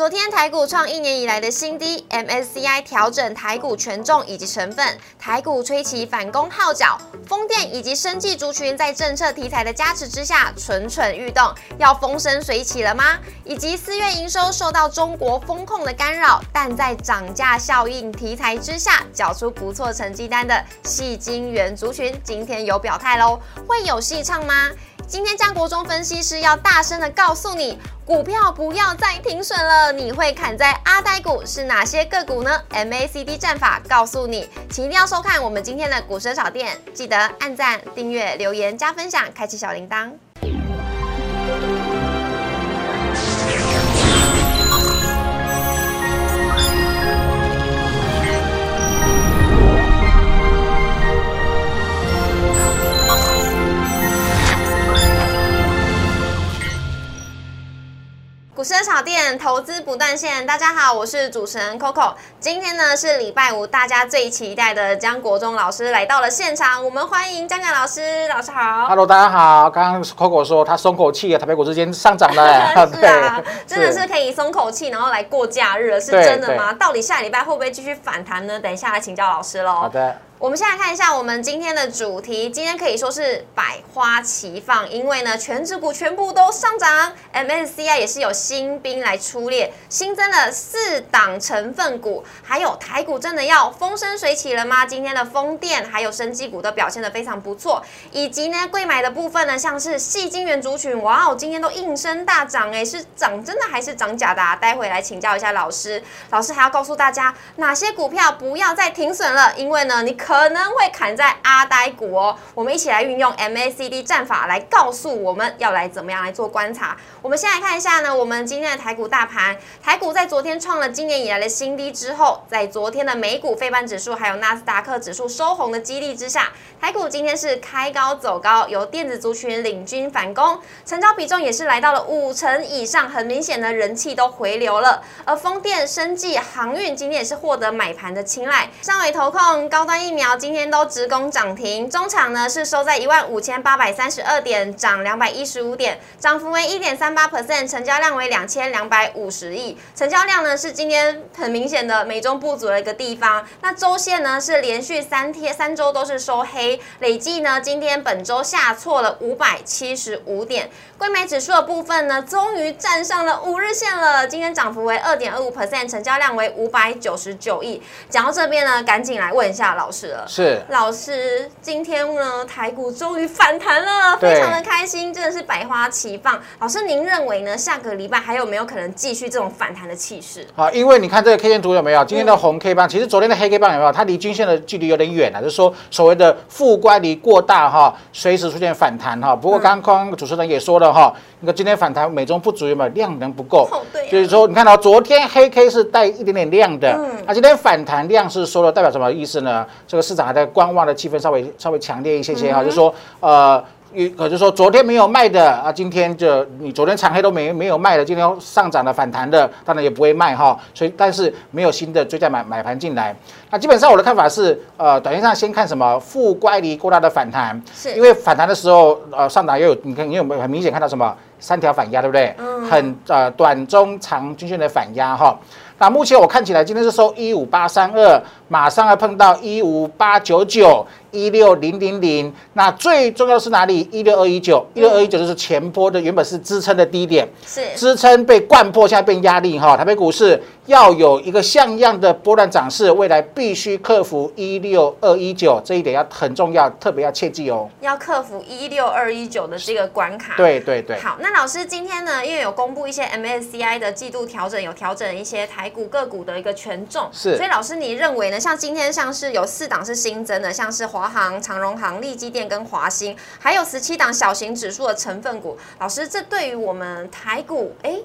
昨天台股创一年以来的新低，MSCI 调整台股权重以及成分，台股吹起反攻号角，风电以及生技族群在政策题材的加持之下蠢蠢欲动，要风生水起了吗？以及四月营收受到中国风控的干扰，但在涨价效应题材之下，缴出不错成绩单的细晶圆族群，今天有表态喽，会有戏唱吗？今天江国忠分析师要大声的告诉你，股票不要再停损了。你会砍在阿呆股是哪些个股呢？MACD 战法告诉你，请一定要收看我们今天的股神小店，记得按赞、订阅、留言、加分享，开启小铃铛。股市炒店投资不断线，大家好，我是主持人 Coco。今天呢是礼拜五，大家最期待的江国忠老师来到了现场，我们欢迎江江老师，老师好。Hello，大家好。刚刚 Coco 说他松口气了，台北股市今天上涨了。是啊，真的是可以松口气，然后来过假日了，是真的吗？到底下礼拜会不会继续反弹呢？等一下来请教老师喽。好的，我们先来看一下我们今天的主题，今天可以说是百花齐放，因为呢，全指股全部都上涨，MSCI 也是有新兵来出列，新增了四档成分股，还有台股真的要风生水起了吗？今天的风电还有生技股都表现的非常不错，以及呢，贵买的部分呢，像是细晶圆族群，哇哦，今天都应声大涨，哎，是涨真的还是涨假的、啊？待会来请教一下老师，老师还要告诉大家哪些股票不要再停损了，因为呢，你可可能会砍在阿呆股哦。我们一起来运用 MACD 战法来告诉我们要来怎么样来做观察。我们先来看一下呢，我们今天的台股大盘，台股在昨天创了今年以来的新低之后，在昨天的美股、费半指数还有纳斯达克指数收红的激励之下，台股今天是开高走高，由电子族群领军反攻，成交比重也是来到了五成以上，很明显的人气都回流了。而风电、生技、航运今天也是获得买盘的青睐，上尾投控、高端疫苗苗今天都直攻涨停，中场呢是收在一万五千八百三十二点，涨两百一十五点，涨幅为一点三八 percent，成交量为两千两百五十亿，成交量呢是今天很明显的美中不足的一个地方。那周线呢是连续三天三周都是收黑，累计呢今天本周下挫了五百七十五点，贵买指数的部分呢终于站上了五日线了，今天涨幅为二点二五 percent，成交量为五百九十九亿。讲到这边呢，赶紧来问一下老师了。是老师，今天呢，台股终于反弹了，非常的开心，真的是百花齐放。老师，您认为呢？下个礼拜还有没有可能继续这种反弹的气势？好，因为你看这个 K 线图有没有？今天的红 K 棒，其实昨天的黑 K 棒有没有？它离均线的距离有点远啊，就是说所谓的负乖离过大哈，随时出现反弹哈。不过刚刚主持人也说了哈，那个今天反弹美中不足，有没有量能不够？哦对啊就是说你看到昨天黑 K 是带一点点量的，嗯那今天反弹量是说了代表什么意思呢？这个市场还在观望的气氛稍微稍微强烈一些些哈，就是说呃。也可就是说，昨天没有卖的啊，今天就你昨天长黑都没没有卖的，今天上涨的反弹的，当然也不会卖哈。所以，但是没有新的追加买买盘进来。那基本上我的看法是，呃，短线上先看什么负乖离过大的反弹，是因为反弹的时候，呃，上档也有你看你有没有很明显看到什么三条反压，对不对？嗯很呃短中长均线的反压哈。那目前我看起来今天是收一五八三二，马上要碰到一五八九九、一六零零零。那最重要是哪里？一六二一九，一六二一九就是前波的原本是支撑的低点，是支撑被灌破，现在变压力哈。台北股市要有一个像样的波段涨势，未来必须克服一六二一九这一点要很重要，特别要切记哦。要克服一六二一九的这个关卡。。对对对。好，那老师今天呢，因为有公布一些 MSCI 的季度调整，有调整一些台股个股的一个权重，是所以老师你认为呢？像今天像是有四档是新增的，像是华华航、长荣航、利基电跟华兴，还有十七档小型指数的成分股，老师这对于我们台股，哎，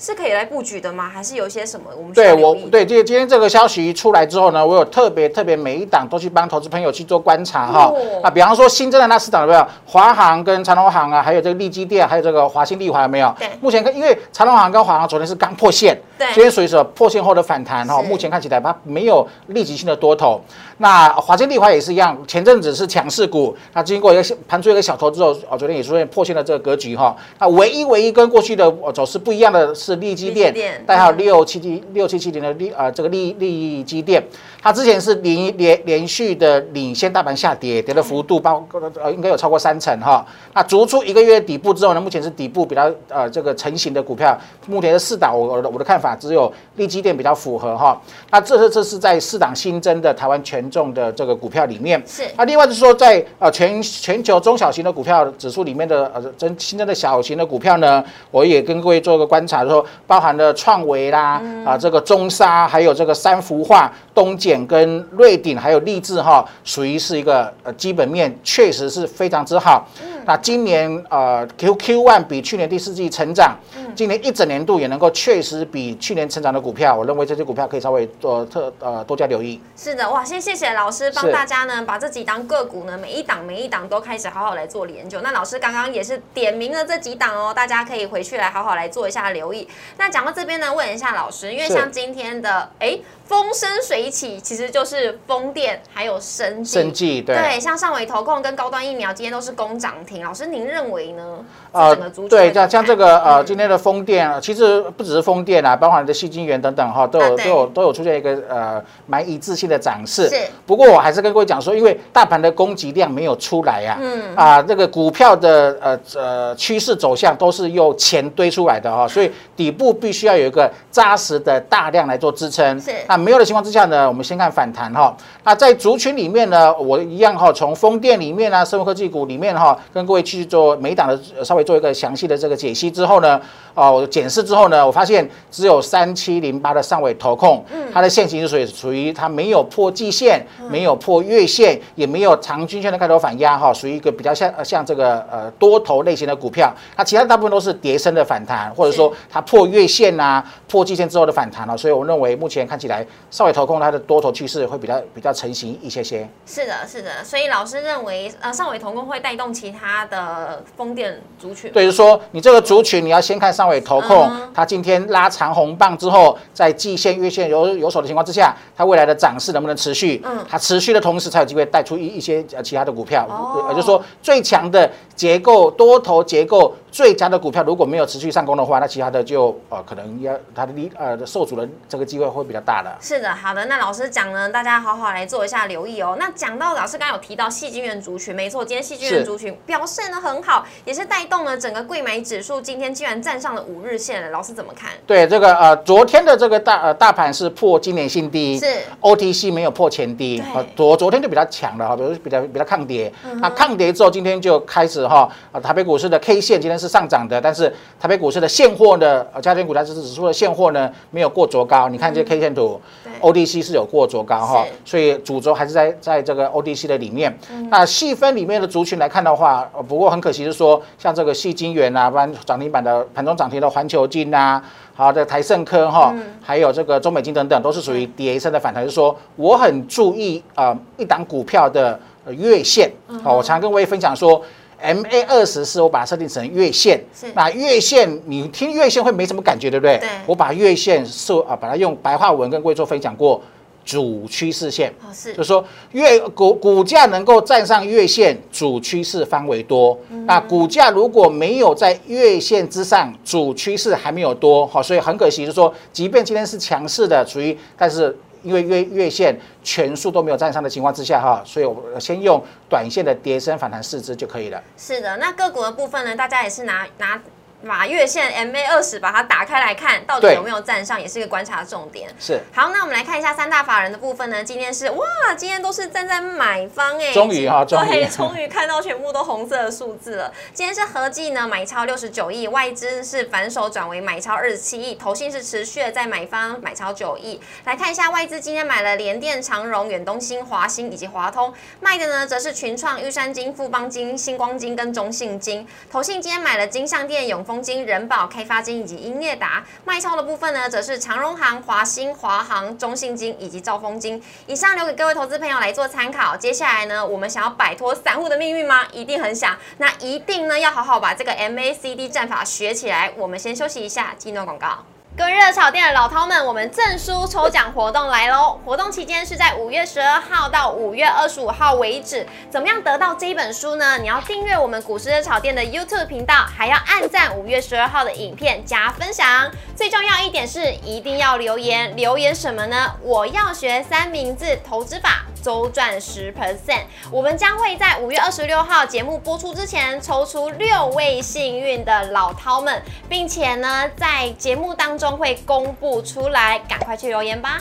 是可以来布局的吗？还是有一些什么我们需对？我对今今天这个消息出来之后呢，我有特别特别每一档都去帮投资朋友去做观察哈。哦啊，比方说新增的那四档有没有？华航跟长隆航啊，还有这个利基电，还有这个华兴利华有没有？对目前看，因为长隆航跟华航昨天是刚破线，对今天属于什么破线后的反弹哈。是目前看起来它没有立即性的多头。那华兴利华也是一样，前阵子是强势股，那经过一个小盘出一个小头之后，哦，昨天也出现破线的这个格局哈。那唯一唯一跟过去的呃走势不一样的是。是利基电电，代号嗯六七七六七七零的利呃这个利利基电，它之前是连连连续的领先大盘下跌，跌的幅度包呃应该有超过三成哈。那逐出一个月底部之后呢，目前是底部比较呃这个成型的股票，目前是四档我我的我的看法只有利基电比较符合哈。那这是这是在四档新增的台湾权重的这个股票里面。是那另外就是说，在呃全全球中小型的股票指数里面的呃增新增的小型的股票呢，我也跟各位做个观察，说包含了创维啦，啊、这个中沙，还有这个三幅画、东碱跟瑞鼎，还有立志哈，属于是一个呃基本面确实是非常之好。那今年呃 Q Q one 比去年第四季成长，今年一整年度也能够确实比去年成长的股票，我认为这些股票可以稍微做特呃多加留意。是的，哇，先谢谢老师帮大家呢，把这几档个股呢，每一档每一档都开始好好来做研究。那老师刚刚也是点名了这几档哦，大家可以回去来好好来做一下留意。那讲到这边呢，问一下老师，因为像今天的哎风生水起，其实就是风电还有生技。生技对。对，像上尾投控跟高端疫苗今天都是攻涨停，老师您认为呢？呃对，像像这个呃，嗯今天的风电，呃其实不只是风电啊，包括你的细晶圆等等哈，都有都有都有出现一个呃蛮一致性的涨势。是不过我还是跟各位讲说，因为大盘的供给量没有出来呀、嗯啊，这个股票的呃呃趋势走向都是用钱堆出来的哈，所以底部必须要有一个扎实的大量来做支撑。是那没有的情况之下呢，我们先看反弹哈。那在族群里面呢，我一样哈，从风电里面啊，生物科技股里面哈，跟各位去做每一档的呃稍微做一个详细的这个解析之后呢，哦，我检视之后呢，我发现只有三七零八的上尾投控，它的线型是属于属于它没有破季线，没有破月线，也没有长均线的开头反压哈，属于一个比较像呃像这个呃多头类型的股票。它其他大部分都是跌升的反弹，或者说它破月线呐、破季线之后的反弹了。所以我认为目前看起来上尾投控它的多头趋势会比较比较成型一些些。是的，是的，所以老师认为，呃，上尾同工会带动其他的风电族群。对，就是说你这个族群，你要先看上尾投控，嗯它今天拉长红棒之后，在季线、月线有有手的情况之下，它未来的涨势能不能持续？嗯它持续的同时，才有机会带出一一些呃其他的股票。哦呃，就是说最强的结构、多头结构最佳的股票，如果没有持续上攻的话，那其他的就呃可能要它的利呃受阻的这个机会会比较大了。是的，好的。那老师讲呢，大家好好来做一下留意哦。那讲到老师刚刚有提到细菌源族群，没错，今天细菌源族群表现的很好，也是带动了整个贵买指数今天居然站上了五日线了。老师怎么看？对这个呃，昨天的这个大呃大盘是破今年新低，是 OTC 没有破前低对，啊，昨昨天就比较强了哈，比如比较比较抗跌，那抗跌之后，今天就开始哈，啊，台北股市的 K 线今天是上涨的，但是台北股市的现货呢，呃加权股价指数的现货呢没有过昨高，你看这 K 线图，ODC 是有过昨高哈，所以主轴还是在在这个 ODC 的里面。那细分里面的族群来看的话，呃不过很可惜是说，像这个细晶元啊，不然涨停板的盘中涨停的环球金啊，好的台盛科哈，还有这个中美金等等，都是属于跌升的反弹。就是说，我很注意啊、呃一档股票的呃月线。好、我常跟各位分享说。MA 二十是我把它设定成月线是，那月线你听月线会没什么感觉，对不对？对我把月线设啊，把它用白话文跟各位做分享过，主趋势线。就是说月股股价能够站上月线，主趋势方为多。那股价如果没有在月线之上，主趋势还没有多，好，所以很可惜，就是说，即便今天是强势的，属于，但是因为月月线全数都没有站上的情况之下，哈，所以我先用短线的跌升反弹四支就可以了。是的。那个股的部分呢，大家也是拿拿。把月线 MA 二十把它打开来看，到底有没有站上，也是一个观察重点。是，好，那我们来看一下三大法人的部分呢。今天是哇，今天都是站在买方哎，终于啊终于对，终于看到全部都红色的数字了。今天是合计呢买超六十九亿，外资是反手转为买超二十七亿，投信是持续的在买方买超九亿。来看一下外资今天买了联电、长荣、远东新、华兴以及华通，卖的呢则是群创、玉山金、富邦金、星光金跟中信金。投信今天买了金象电、永丰金、人保、开发金以及英业达，卖超的部分呢则是长荣行、华兴、华航、中信金以及兆丰金。以上留给各位投资朋友来做参考。接下来呢，我们想要摆脱散户的命运吗？一定很想，那一定呢要好好把这个 MACD 战法学起来。我们先休息一下，进段广告。各位热炒店的老饕们，我们证书抽奖活动来喽！活动期间是在五月十二号到五月二十五号为止。怎么样得到这一本书呢？你要订阅我们股市热炒店的 YouTube 频道，还要按赞五月十二号的影片加分享。最重要一点是一定要留言，留言什么呢？我要学三明治投资法。周赚十 percent，我们将会在五月二十六号节目播出之前抽出六位幸运的老饕们，并且呢，在节目当中会公布出来，赶快去留言吧。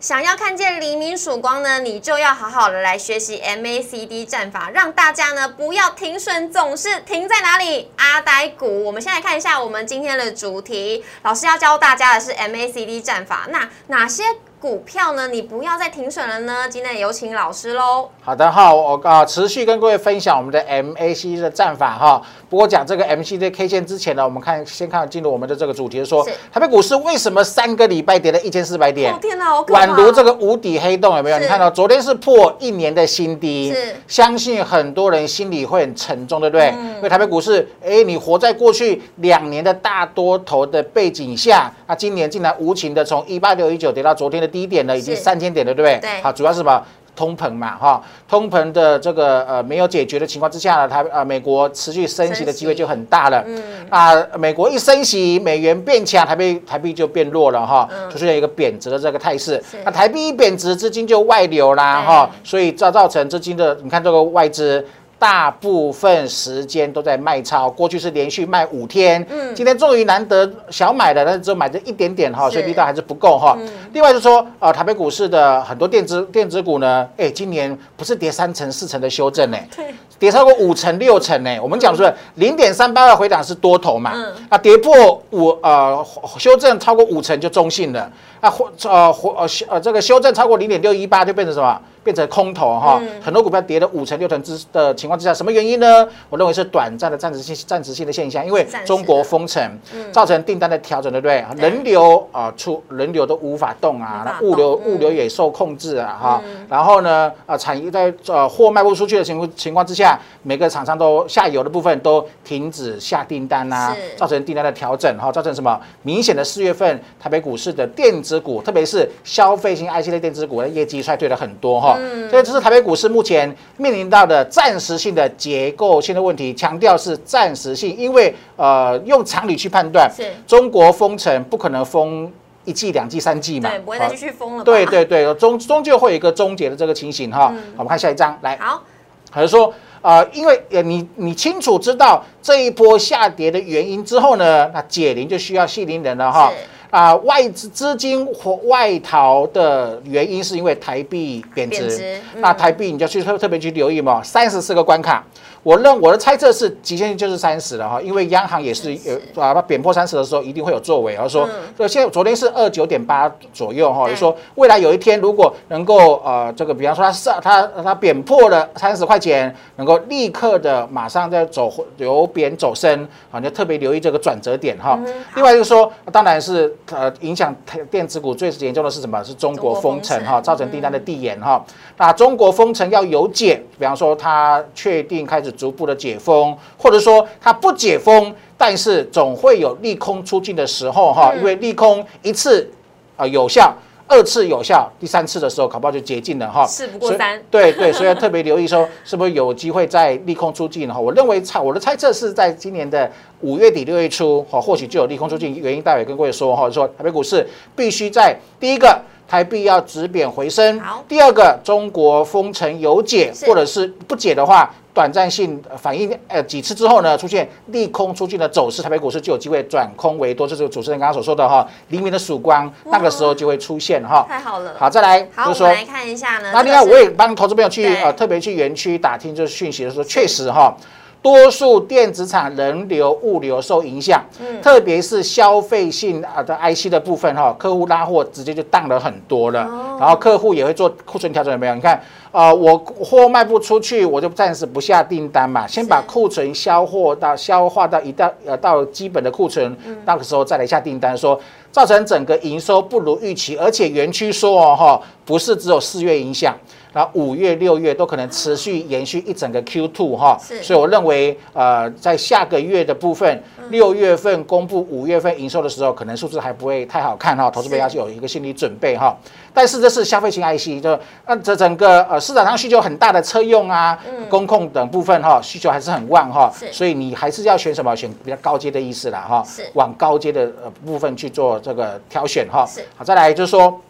想要看见黎明曙光呢，你就要好好的来学习 MACD 战法，让大家呢不要停损，总是停在哪里？阿呆股。我们先来看一下我们今天的主题，老师要教大家的是 MACD 战法，那哪些？股票呢，你不要再停损了呢。今天有请老师喽。好的哈，我啊持续跟各位分享我们的 MAC 的战法哈。不过讲这个 MACD K 线之前呢，我们看先看进入我们的这个主题，说台北股市为什么三个礼拜跌了一千四百点？天哪，好宛如这个无底黑洞，有没有？你看到昨天是破一年的新低，是相信很多人心里会很沉重，对不对？因为台北股市，哎，你活在过去两年的大多头的背景下，那今年竟然无情的从一八六一九跌到昨天的。低点呢，已经三千点了，对不对？对。好，主要是什么？通膨嘛，哈，通膨的这个呃没有解决的情况之下呢，它呃美国持续升息的机会就很大了。嗯。啊，美国一升息，美元变强，台币台币就变弱了哈，就出现一个贬值的这个态势。那台币一贬值，资金就外流啦，哈，所以造造成资金的，你看这个外资。大部分时间都在卖超，过去是连续卖五天，嗯，今天终于难得小买的，但是只有买这一点点哈，所以力道还是不够哈。另外就说，呃，台北股市的很多电子电子股呢，哎，今年不是跌三成四成的修正呢，对，跌超过五成六成呢。我们讲说零点三八二回档是多头嘛，啊，跌破五呃修正超过五成就中性了，啊或呃或呃修呃这个修正超过零点六一八就变成什么？变成空头哈，很多股票跌了五成六成之的情况之下，什么原因呢？我认为是短暂的暂时性暂时性的现象，因为中国封城造成订单的调整，对不对？人流啊出人流都无法动啊，那物流物流也受控制啊哈。然后呢啊产业在呃货卖不出去的情况情况之下，每个厂商都下游的部分都停止下订单呐，造成订单的调整哈，造成什么明显的四月份台北股市的电子股，特别是消费型 IC 类电子股的业绩衰退了很多哈。所以这是台北股市目前面临到的暂时性的结构性的问题，强调是暂时性，因为呃用常理去判断，中国封城不可能封一季、两季、三季嘛，对，不会再继续封了。对对对，终终究会有一个终结的这个情形哈。我们看下一章来，好，还是说呃，因为呃你你清楚知道这一波下跌的原因之后呢，那解铃就需要系铃人了哈。啊，外资资金或外逃的原因是因为台币贬值，那台币你就去特特别去留意嘛，三十四个关卡。我认我的猜测是极限就是三十了哈，因为央行也是有啊，它贬破三十的时候一定会有作为。而说，所以现在昨天是二九点八左右哈，就说未来有一天如果能够呃这个，比方说它上它它贬破了三十块钱，能够立刻的马上再走由贬走升啊，你就特别留意这个转折点哈。另外就是说，当然是呃影响电子股最严重的是什么？是中国封城哈，造成订单的递延哈。那中国封城要有解，比方说它确定开始。逐步的解封，或者说它不解封，但是总会有利空出尽的时候哈，因为利空一次啊有效，二次有效，第三次的时候，恐怕就解禁了哈。事不过三，对对，所以要特别留意说，是不是有机会在利空出尽哈？我认为猜我的猜测是在今年的五月底六月初哈，或许就有利空出尽。原因待会跟各位说哈，说台北股市必须在第一个。台币要止贬回升。第二个，中国封城有解，或者是不解的话，短暂性反应呃几次之后呢，出现利空出尽的走势，台北股市就有机会转空为多。这是主持人刚刚所说的哈，黎明的曙光，那个时候就会出现哈。太好了。好，再来，好，我们来看一下呢。那另外，我也帮投资朋友去呃特别去园区打听这讯息的时候，确实哈。多数电子厂人流、物流受影响，嗯，特别是消费性啊的 IC 的部分哈，客户拉货直接就淡了很多了，然后客户也会做库存调整，有没有？你看呃，我货卖不出去，我就暂时不下订单嘛，先把库存销货到消化到一到呃到基本的库存，那个时候再来下订单，说造成整个营收不如预期，而且园区说哦哈，不是只有四月影响。然后五月、六月都可能持续延续一整个 Q two 哈，所以我认为呃，在下个月的部分，六月份公布五月份营收的时候，可能数字还不会太好看哈，投资者要有一个心理准备哈。但是这是消费型 IC，就那这整个呃市场上需求很大的车用啊、工控等部分哈，需求还是很旺哈，所以你还是要选什么？选比较高阶的意思啦哈，往高阶的呃部分去做这个挑选哈。好，再来就是说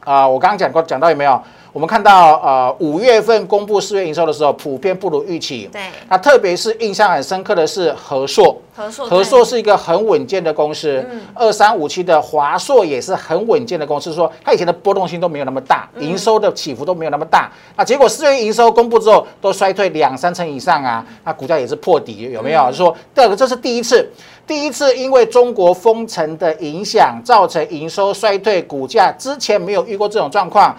啊，我刚刚讲过讲到有没有？我们看到，呃，五月份公布四月营收的时候，普遍不如预期。对。那特别是印象很深刻的是和硕。和硕。和硕是一个很稳健的公司。嗯。二三五七的华硕也是很稳健的公司，说它以前的波动性都没有那么大，营收的起伏都没有那么大。那结果四月营收公布之后，都衰退两三成以上啊，那股价也是破底，有没有？说第二个，这是第一次。第一次因为中国封城的影响，造成营收衰退，股价之前没有遇过这种状况。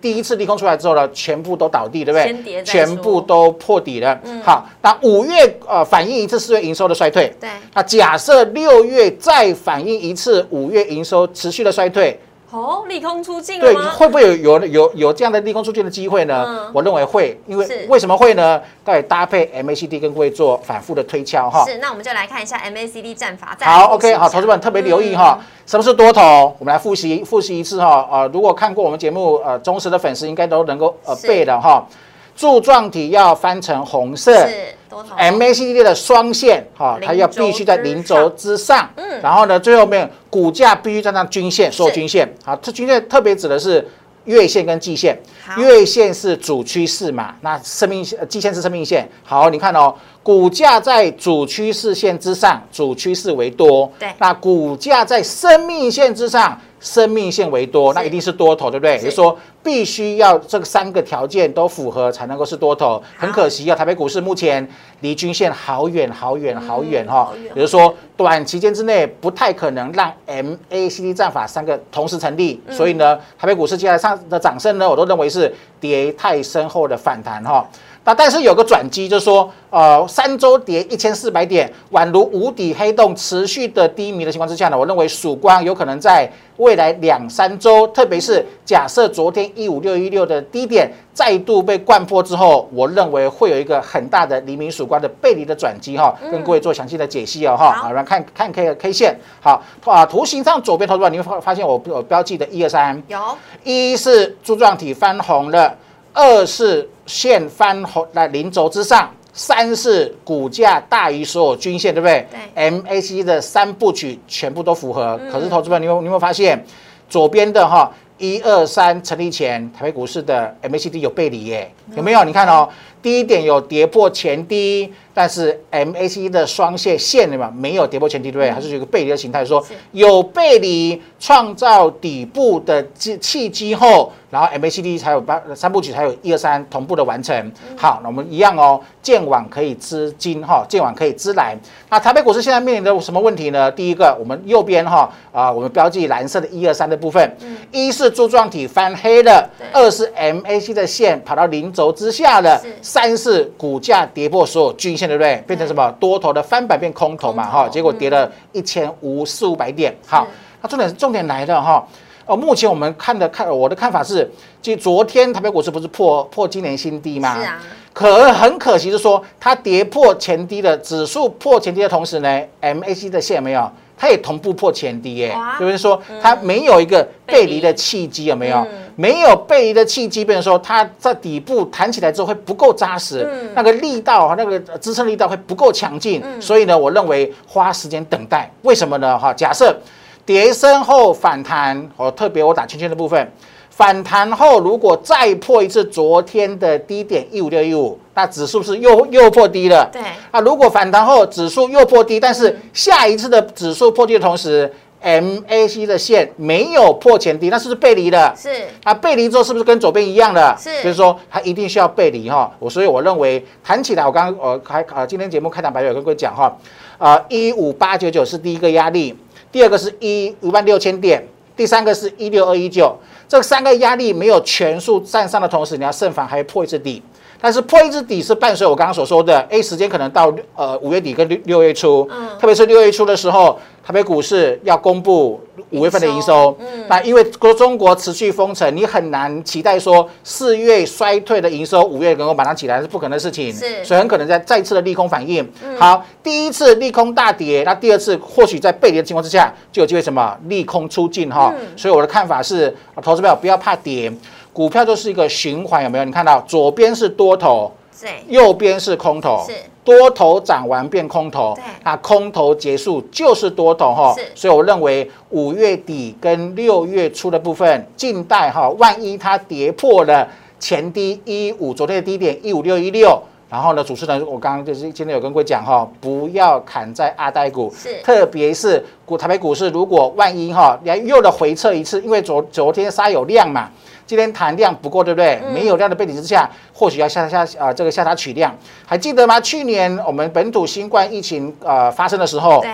第一次利空出来之后呢，全部都倒地，对不对？全部都破底了。好，那五月呃反映一次四月营收的衰退。对。那假设六月再反映一次五月营收持续的衰退。哦，利空出尽对，会不会有有有有这样的利空出尽的机会呢？我认为会，因为为什么会呢？对，搭配 MACD 跟各位做反复的推敲哈。是，那我们就来看一下 MACD 战法。好，OK，好，投资们特别留意哈，什么是多头？我们来复习复习一次哈。呃，如果看过我们节目呃忠实的粉丝应该都能够呃背的哈。柱状体要翻成红色。是。MACD 的双线哈，它要必须在零轴之上，嗯，然后呢，最后面股价必须站上均线，所有均线，好，这均线特别指的是月线跟季线，月线是主趋势嘛，那生命线，季线是生命线，好，你看哦，股价在主趋势线之上，主趋势为多，对，那股价在生命线之上。生命线为多，那一定是多头，对不对？也就是说，必须要这三个条件都符合才能够是多头。很可惜啊，台北股市目前离均线好远好远好远哈。也就是说，短期间之内不太可能让 MACD 战法三个同时成立。所以呢，台北股市接下来上的涨升呢，我都认为是跌太深厚的反弹哈。那但是有个转机，就是说，呃，三周跌一千四百点，宛如无底黑洞，持续的低迷的情况之下呢，我认为曙光有可能在未来两三周，特别是假设昨天一五六一六的低点再度被灌破之后，我认为会有一个很大的黎明曙光的背离的转机哈，跟各位做详细的解析哦哈，好，来看看 K K 线，好啊，图形上左边投资者你会发发现我我标记的一二三，有，一是柱状体翻红了。二是线翻红在零轴之上，三是股价大于所有均线，对不对？对。MACD 的三部曲全部都符合。可是，投资者，你有你有没有发现，左边的哈一二三成立前，台北股市的 MACD 有背离耶？有没有？你看哦，第一点有跌破前低。但是 MACD 的双线线对吧？没有跌破前低，对不对？还是有一个背离的形态，说有背离创造底部的契契机后，然后 MACD 才有八三部曲才有一二三同步的完成。好，那我们一样哦，剑网可以资金哈，剑网可以资来。那台北股市现在面临的什么问题呢？第一个，我们右边哈啊，我们标记蓝色的一二三的部分，一是柱状体翻黑了，二是 MAC 的线跑到零轴之下了，三是股价跌破所有均线。对不对？变成什么多头的翻版变空头嘛？哈，结果跌了一千五四五百点。好，那重点重点来了哈。哦，目前我们看的看我的看法是，就昨天台北股市不是破破今年新低吗？是啊。可很可惜是说，它跌破前低的指数破前低的同时呢，MAC 的线没有。它也同步破前低耶，就是说它没有一个背离的契机，有没有？没有背离的契机，变成说它在底部弹起来之后会不够扎实，那个力道啊，那个支撑力道会不够强劲，所以呢，我认为花时间等待，为什么呢？哈，假设跌升后反弹，哦，特别我打圈圈的部分。反弹后，如果再破一次昨天的低点一五六一五，那指数是又又破低了。对啊，如果反弹后指数又破低，但是下一次的指数破低的同时，MAC 的线没有破前低，那是不是背离了？是啊，背离之后是不是跟左边一样的？是，就是说它一定需要背离哈。我所以我认为弹起来，我刚刚我开啊，今天节目开场白有跟各位讲哈，啊，一五八九九是第一个压力，第二个是一五万六千点。第三个是一六二一九，这三个压力没有全数站上的同时，你要胜防还破一次底。但是破一次底是伴随我刚刚所说的，哎，时间可能到呃五月底跟六六月初，嗯，特别是六月初的时候，台北股市要公布五月份的营收，嗯，那因为国中国持续封城，你很难期待说四月衰退的营收五月能够马上起来是不可能的事情，是，所以很可能在再次的利空反应。好，第一次利空大跌，那第二次或许在背离的情况之下，就有机会什么？利空出尽哈，所以我的看法是，投资票不要怕跌。股票就是一个循环，有没有？你看到左边是多头，对，右边是空头，是。多头涨完变空头，对，那空头结束就是多头哈，是，所以我认为五月底跟六月初的部分，近代哈，万一它跌破了前低一五，昨天的低点一五六一六，然后呢，主持人我刚刚就是今天有跟各位讲哈，不要砍在阿呆股，是，特别是股台北股市，如果万一哈，连又的回撤一次，因为昨昨天杀有量嘛。今天谈量不够，对不对？没有量的背景之下，或许要下下啊，这个下它取量。还记得吗？去年我们本土新冠疫情呃发生的时候，对，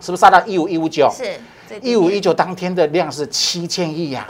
是不是杀到一五一五九？是，一五一九当天的量是七千亿呀，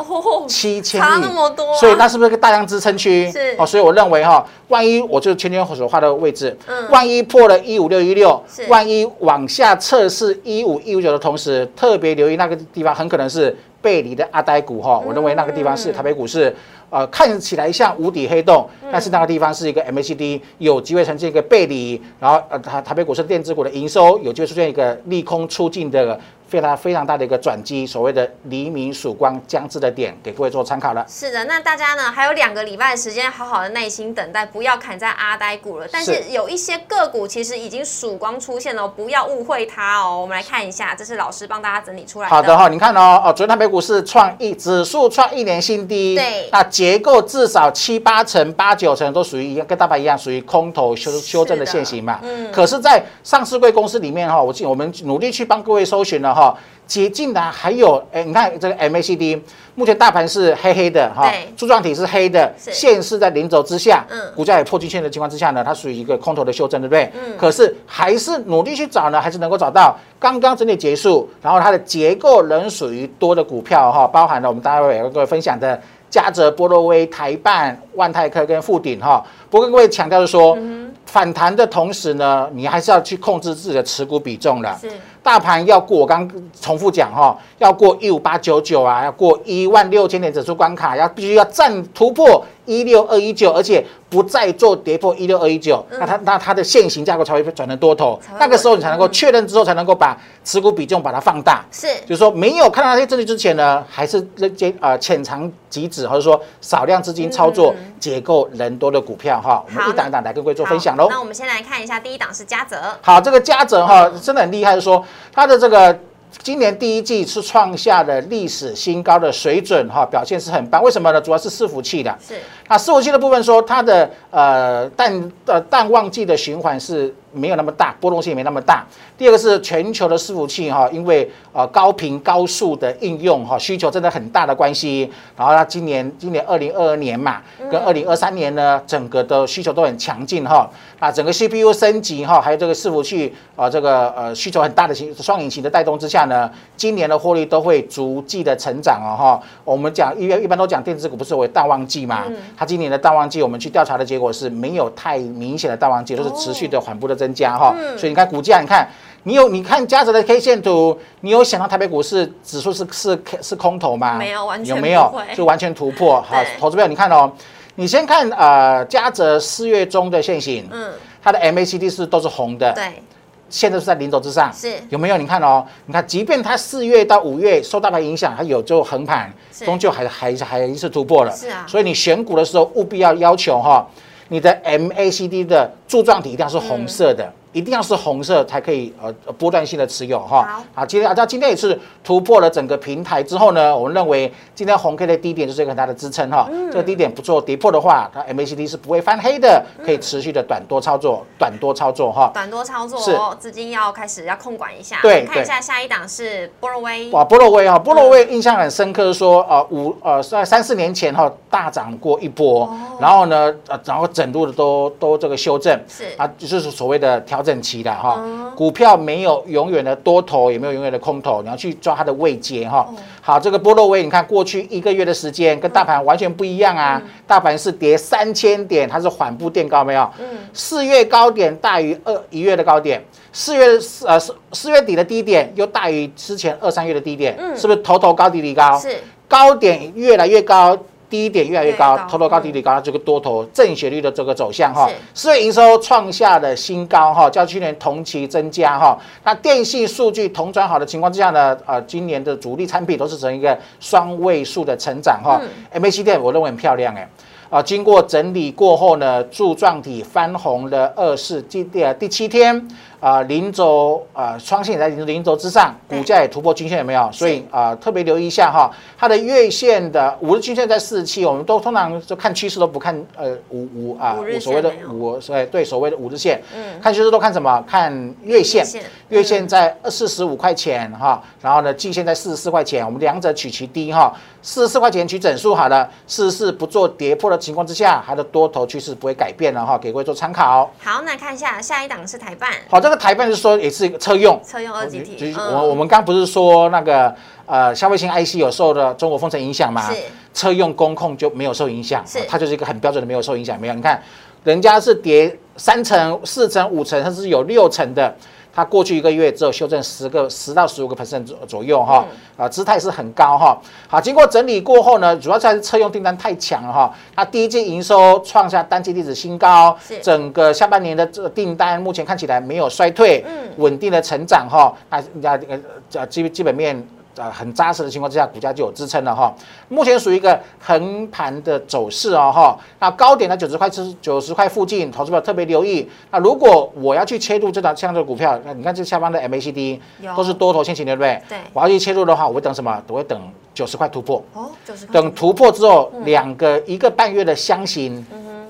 七千亿，差那么多，所以那是不是个大量支撑区？是哦，所以我认为哈，万一我就圈圈所画的位置，嗯，万一破了一五六一六，万一往下测试一五一五九的同时，特别留意那个地方，很可能是。背离的阿呆股哈，我认为那个地方是台北股市，呃，看起来像无底黑洞，但是那个地方是一个 MACD 有机会呈现一个背离，然后呃，台台北股市电子股的营收有机会出现一个利空出尽的。非常非常大的一个转机，所谓的黎明曙光将至的点，给各位做参考了。是的，那大家呢还有两个礼拜的时间，好好的耐心等待，不要砍在阿呆股了。但是有一些个股其实已经曙光出现了，不要误会它哦。我们来看一下，这是老师帮大家整理出来的。好的哈，你看哦哦，昨天台北股市创一指数创一年新低，对，那结构至少七八成、八九成都属于一样，跟大盘一样，属于空头修修正的现形嘛。嗯。可是，在上市贵公司里面哈，我我们努力去帮各位搜寻了哈。接近的还有，哎，你看这个 MACD，目前大盘是黑黑的哈，柱状体是黑的，线是在零轴之下，嗯，股价也破均线的情况之下呢，它属于一个空头的修正，对不对？嗯，可是还是努力去找呢，还是能够找到刚刚整理结束，然后它的结构仍属于多的股票哈，包含了我们待会要跟各位分享的嘉泽、波罗威、台办、万泰科跟富鼎哈，不过跟各位强调的说。反弹的同时呢，你还是要去控制自己的持股比重的。大盘要过，我刚重复讲哈，要过一五八九九啊，要过一万六千点指数关卡，要必须要站突破。一六二一九，而且不再做跌破一六二一九，那它那它的现行架构才会转成多头，那个时候你才能够确认之后，才能够把持股比重把它放大。是，就是说没有看到那些证据之前呢，还是那些呃浅尝即止，或者说少量资金操作结构人多的股票哈。我们一档一档来跟各位做分享喽。那我们先来看一下第一档是嘉泽。好，这个嘉泽哈真的很厉害，是说它的这个。今年第一季是创下了历史新高的水准，哈，表现是很棒。为什么呢？主要是伺服器的。是。啊伺服器的部分说，它的呃淡呃淡旺季的循环是。没有那么大波动性也，没那么大。第二个是全球的伺服器哈，因为呃高频高速的应用哈，需求真的很大的关系。然后它今年今年二零二二年嘛，跟二零二三年呢，整个的需求都很强劲哈。啊，整个 CPU 升级哈，还有这个伺服器啊，这个呃需求很大的型双引擎的带动之下呢，今年的获利都会逐季的成长哦哈。我们讲一一般都讲电子股不是为淡旺季嘛，它今年的淡旺季，我们去调查的结果是没有太明显的淡旺季，都是持续的缓步的。增加哈，所以你看股价，你看你有你看嘉泽的 K 线图，你有想到台北股市指数是是是空头吗？没有，完全有没有？就完全突破。好，投资票你看哦，你先看呃嘉泽四月中的线型，嗯，它的 MACD 是都是红的，对，现在是在零轴之上，是。有没有？你看哦，你看，即便它四月到五月受大盘影响，它有就横盘，终究还还还是突破了，是啊，所以你选股的时候务必要要求哈。你的 MACD 的柱状体一定要是红色的。一定要是红色才可以呃波段性的持有哈。好，今天啊，今天也是突破了整个平台之后呢，我们认为今天红 K 的低点就是一个很大的支撑哈。这个低点不做跌破的话，它 MACD 是不会翻黑的，可以持续的短多操作，短多操作哈。短多操作，是资金要开始要控管一下。对，看一下下一档是波罗威。哇，波罗威哈，波罗威印象很深刻，说呃五呃在三四年前哈大涨过一波，然后呢呃然后整路的都都这个修正，是啊就是所谓的调。调整期的哈。股票没有永远的多头，也没有永远的空头，你要去抓它的位阶哈。好，这个波洛威，你看过去一个月的时间跟大盘完全不一样啊。大盘是跌三千点，它是缓步垫高，没有？嗯。四月高点大于二一月的高点，四月四呃四四月底的低点又大于之前二三月的低点，是不是头头高底底高？是。高点越来越高。低点越来越高，头头高低低高，这个多头正斜率的这个走向哈，四月营收创下了新高哈，较去年同期增加哈。那电信数据同转好的情况之下呢，呃，今年的主力产品都是呈一个双位数的成长哈。MACD 我认为很漂亮哎。啊，经过整理过后呢，柱状体翻红了二四第第第七天，啊，零轴啊，双线在零零轴之上，股价也突破均线，有没有？所以啊，特别留意一下哈，它的月线的五日均线在四十七，我们都通常就看趋势都不看呃五五啊，所谓的五所对所谓的五日线，嗯，看趋势都看什么？看月线，月线在二四十五块钱哈，然后呢，季线在四十四块钱，我们两者取其低哈。四十四块钱取整数好了，四十四不做跌破的情况之下，它的多头趋势不会改变了哈，给各位做参考。好，那看一下下一档是台办。好，这个台办是说也是车用，车用二级体。我我们刚不是说那个呃消费性 IC 有受的中国封城影响吗？是。车用工控就没有受影响，是。它就是一个很标准的没有受影响，没有。你看人家是跌三成、四成、五成，甚至有六成的。它过去一个月只有修正十个十到十五个 percent 左左右哈，啊，姿态是很高哈。好，经过整理过后呢，主要还是车用订单太强了哈。它第一季营收创下单季历史新高，整个下半年的这个订单目前看起来没有衰退，嗯，稳定的成长哈。那家呃呃基基本面。啊，很扎实的情况之下，股价就有支撑了哈。目前属于一个横盘的走势哦哈。那高点呢九十块之九十块附近，投资者特别留意。那如果我要去切入这档这样的股票，那你看这下方的 MACD 都是多头先行的，对不对？对。我要去切入的话，我会等什么？我会等九十块突破。哦，九十块。等突破之后，两个一个半月的箱型，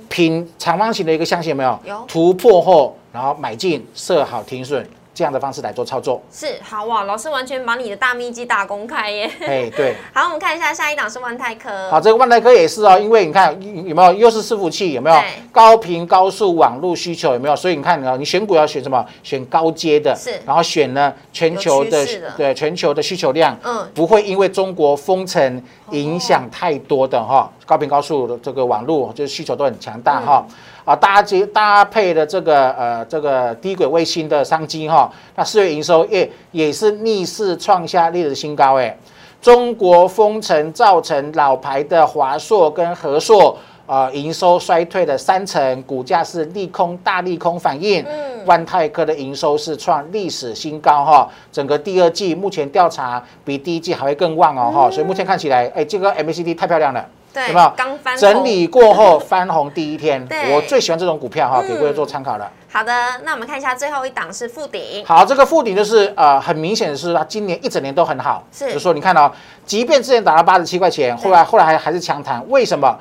平长方形的一个箱型有没有？有。突破后，然后买进，设好停损。这样的方式来做操作是好哇，老师完全把你的大秘籍打公开耶！哎，对，好，我们看一下下一档是万泰科。好，这个万泰科也是哦，因为你看有没有又是伺服器，有没有高频高速网络需求有没有？所以你看啊，你选股要选什么？选高阶的，是，然后选呢全球的对全球的需求量，嗯，不会因为中国封城影响太多的哈，高频高速的这个网络就是需求都很强大哈。啊，搭接搭配的这个呃，这个低轨卫星的商机哈，那四月营收也也是逆势创下历史新高哎。中国封城造成老牌的华硕跟和硕啊营收衰退的三成，股价是利空大利空反应。嗯，万泰科的营收是创历史新高哈，整个第二季目前调查比第一季还会更旺哦哈，所以目前看起来，哎，这个 MACD 太漂亮了。对有没有刚翻整理过后 翻红第一天？我最喜欢这种股票哈，给各位做参考了。好的，那我们看一下最后一档是富鼎。好，这个富鼎就是呃，很明显的是它今年一整年都很好。是，就说你看到，即便之前打到八十七块钱，后来后来还还是强弹，为什么？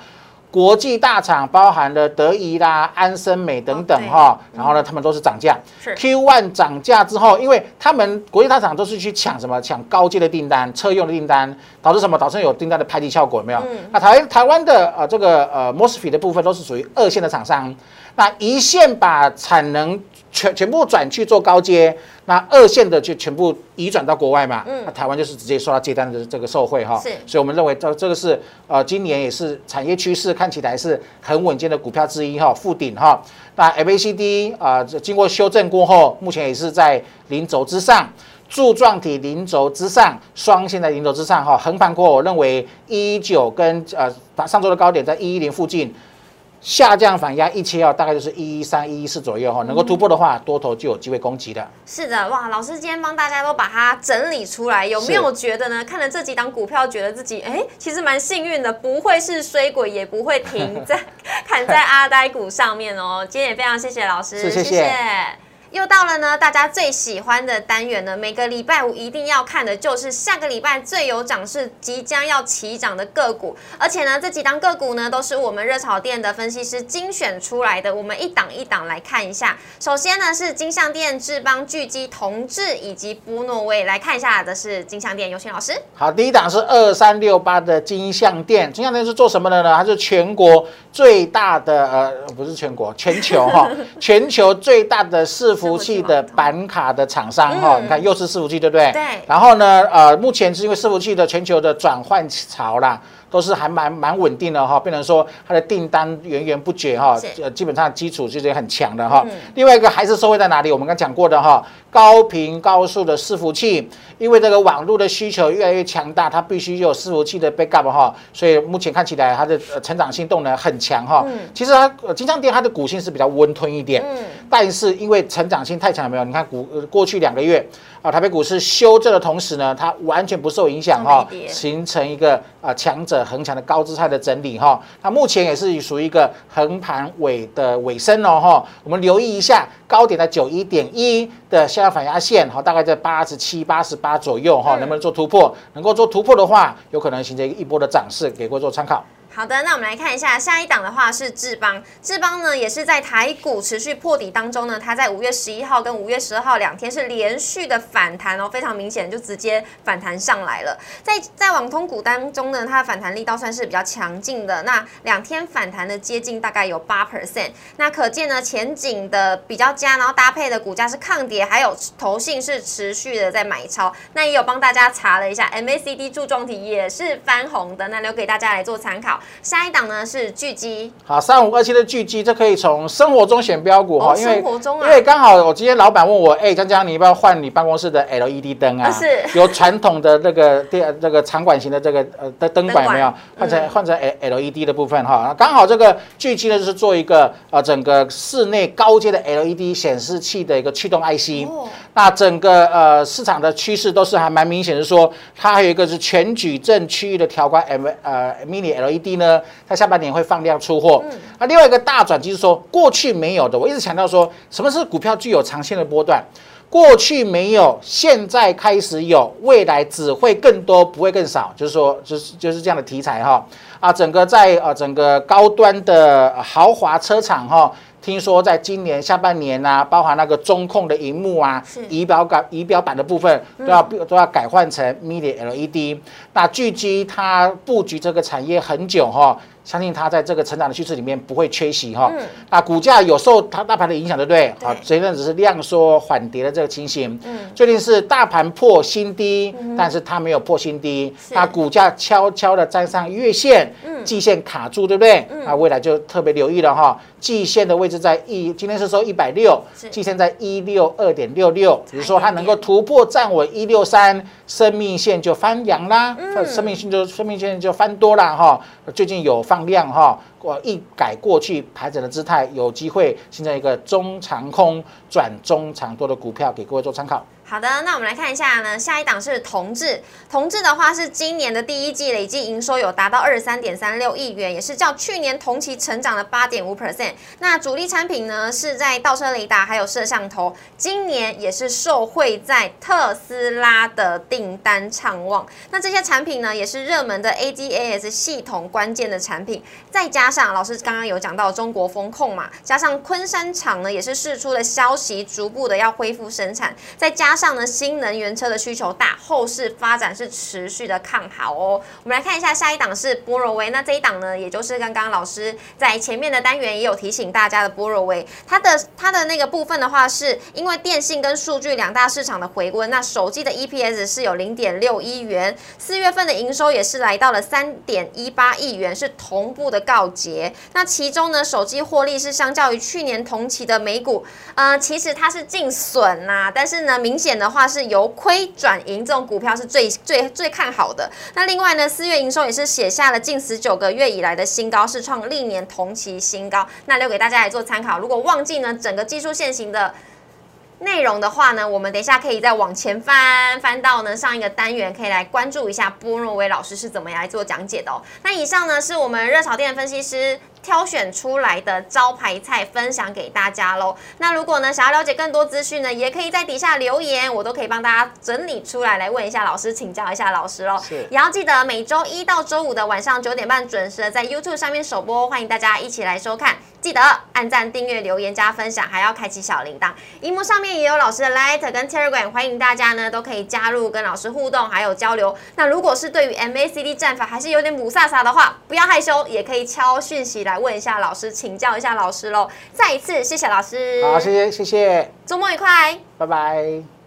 国际大厂包含了德仪啦、安森美等等哈，然后呢，他们都是涨价。是 Q one 涨价之后，因为他们国际大厂都是去抢什么？抢高阶的订单、车用的订单，导致什么？导致有订单的排挤效果，有没有？那台台湾的呃这个呃 mosfet 的部分都是属于二线的厂商，那一线把产能。全全部转去做高阶，那二线的就全部移转到国外嘛。嗯，那台湾就是直接受到接单的这个受惠哈。是，所以我们认为这这个是呃今年也是产业趋势看起来是很稳健的股票之一哈，附顶哈。那 MACD 啊，经过修正过后，目前也是在零轴之上，柱状体零轴之上，双线在零轴之上哈。横盘过，我认为一九跟呃上周的高点在一一零附近。下降反压一切哦，大概就是一一三一一四左右哈，能够突破的话，多头就有机会攻击的。是的，哇，老师今天帮大家都把它整理出来，有没有觉得呢？看了这几档股票，觉得自己哎，其实蛮幸运的，不会是衰鬼，也不会停在 砍在阿呆股上面哦。今天也非常谢谢老师，谢谢。又到了呢，大家最喜欢的单元呢。每个礼拜五一定要看的就是下个礼拜最有涨势、即将要起涨的个股。而且呢，这几档个股呢，都是我们热炒店的分析师精选出来的。我们一档一档来看一下。首先呢，是金相店、智邦、巨基、同志以及波诺威。来看一下的是金相店，有请老师。好，第一档是二三六八的金相店。金相店是做什么的呢？它是全国最大的呃，不是全国，全球哈，全球最大的是。服器的伺服器网板卡的厂商哈，嗯你看又是伺服器，对不对？对然后呢，呃，目前是因为伺服器的全球的转换潮啦。都是还蛮蛮稳定的哈，变成说它的订单源源不绝哈是，呃，基本上基础就是很强的哈。嗯另外一个还是收费在哪里？我们刚讲过的哈，高频高速的伺服器，因为这个网络的需求越来越强大，它必须有伺服器的 backup 哈，所以目前看起来它的呃成长性动能很强哈。其实它呃金像电它的股性是比较温吞一点，嗯但是因为成长性太强，有没有？你看股呃过去两个月啊，台北股市修正的同时呢，它完全不受影响哈形成一个啊强者恒强的高姿态的整理哈。那目前也是属于一个横盘尾的尾声哦哈。我们留意一下高点在九一点一的下压反压线哈，大概在八十七、八十八左右哈，嗯能不能做突破？能够做突破的话，有可能形成一波的涨势，给各位做参考。好的，那我们来看一下下一档的话是智邦，智邦呢也是在台股持续破底当中呢，它在五月十一号跟五月十二号两天是连续的反弹哦，非常明显就直接反弹上来了。在在网通股当中呢，它的反弹力道算是比较强劲的，那两天反弹的接近大概有八 percent，那可见呢前景的比较佳，然后搭配的股价是抗跌，还有投信是持续的在买超，那也有帮大家查了一下 MACD 柱状体也是翻红的，那留给大家来做参考。下一档呢是巨基，好，三五二七的巨基，这可以从生活中选标股哈，哦因为生活中啊因为刚好我今天老板问我，哎，江江，你要不要换你办公室的 LED 灯啊？是有传统的那个电那个长管型的这个呃的灯管有没有换成嗯换成 L LED 的部分哈？刚好这个巨基呢就是做一个呃整个室内高阶的 LED 显示器的一个驱动 IC。哦那整个呃市场的趋势都是还蛮明显的说，它还有一个是全矩阵区域的调光 M 呃 Mini LED 呢，在下半年会放量出货。那另外一个大转机是说，过去没有的，我一直强调说，什么是股票具有长线的波段。过去没有，现在开始有，未来只会更多，不会更少。就是说，就是就是这样的题材哈。啊，整个在呃整个高端的呃豪华车厂哈，听说在今年下半年呐、包含那个中控的荧幕啊，仪表感仪表板的部分都要、都要改换成 Mini LED。那巨基它布局这个产业很久哈。相信它在这个成长的趋势里面不会缺席哈。嗯那股价有受它大盘的影响，对不对？对好，前阵子是量缩缓跌的这个情形。嗯最近是大盘破新低，但是它没有破新低，那股价悄悄的站上月线，嗯季线卡住，对不对？嗯那未来就特别留意了哈。季线的位置在一，今天是收一百六，季线在一六二点六六，比如说它能够突破站稳一六三，生命线就翻阳啦，嗯生命线就生命线就翻多啦哈。最近有放量哈，我一改过去盘整的姿态，有机会形成一个中长空转中长多的股票，给各位做参考。好的，那我们来看一下呢，下一档是同志，同志的话是今年的第一季累计营收有达到二十三点三六亿元，也是较去年同期成长了八点五 percent。那主力产品呢是在倒车雷达还有摄像头，今年也是受惠在特斯拉的订单畅旺。那这些产品呢也是热门的 ADAS 系统关键的产品，再加上老师刚刚有讲到中国风控嘛，加上昆山厂呢也是释出了消息，逐步的要恢复生产，再加上呢新能源车的需求大，后市发展是持续的看好哦。我们来看一下下一档是波若威，那这一档呢，也就是刚刚老师在前面的单元也有提醒大家的波若威，它的它的那个部分的话，是因为电信跟数据两大市场的回温，那手机的 EPS 是有零点六一元，四月份的营收也是来到了三点一八亿元，是同步的告捷。那其中呢，手机获利是相较于去年同期的美股，呃，其实它是净损呐、但是呢，明显点的话是由亏转盈，这种股票是最最最看好的。那另外呢，四月营收也是写下了近十九个月以来的新高，是创历年同期新高。那留给大家来做参考。如果忘记呢，整个技术线型的。内容的话呢，我们等一下可以再往前翻，翻到呢上一个单元，可以来关注一下波若威老师是怎么样来做讲解的哦。那以上呢是我们热炒店的分析师挑选出来的招牌菜，分享给大家喽。那如果呢想要了解更多资讯呢，也可以在底下留言，我都可以帮大家整理出来，来问一下老师，请教一下老师喽。是也要记得每周一到周五的晚上九点半准时的在 YouTube 上面首播，欢迎大家一起来收看。记得按赞、订阅、留言、加分享，还要开启小铃铛。荧幕上面也有老师的 Light 跟 Telegram，欢迎大家呢都可以加入跟老师互动，还有交流。那如果是对于 MACD 战法还是有点母萨萨的话，不要害羞，也可以敲讯息来。来问一下老师，请教一下老师喽。再一次谢谢老师，好，谢谢谢谢，周末愉快。拜拜。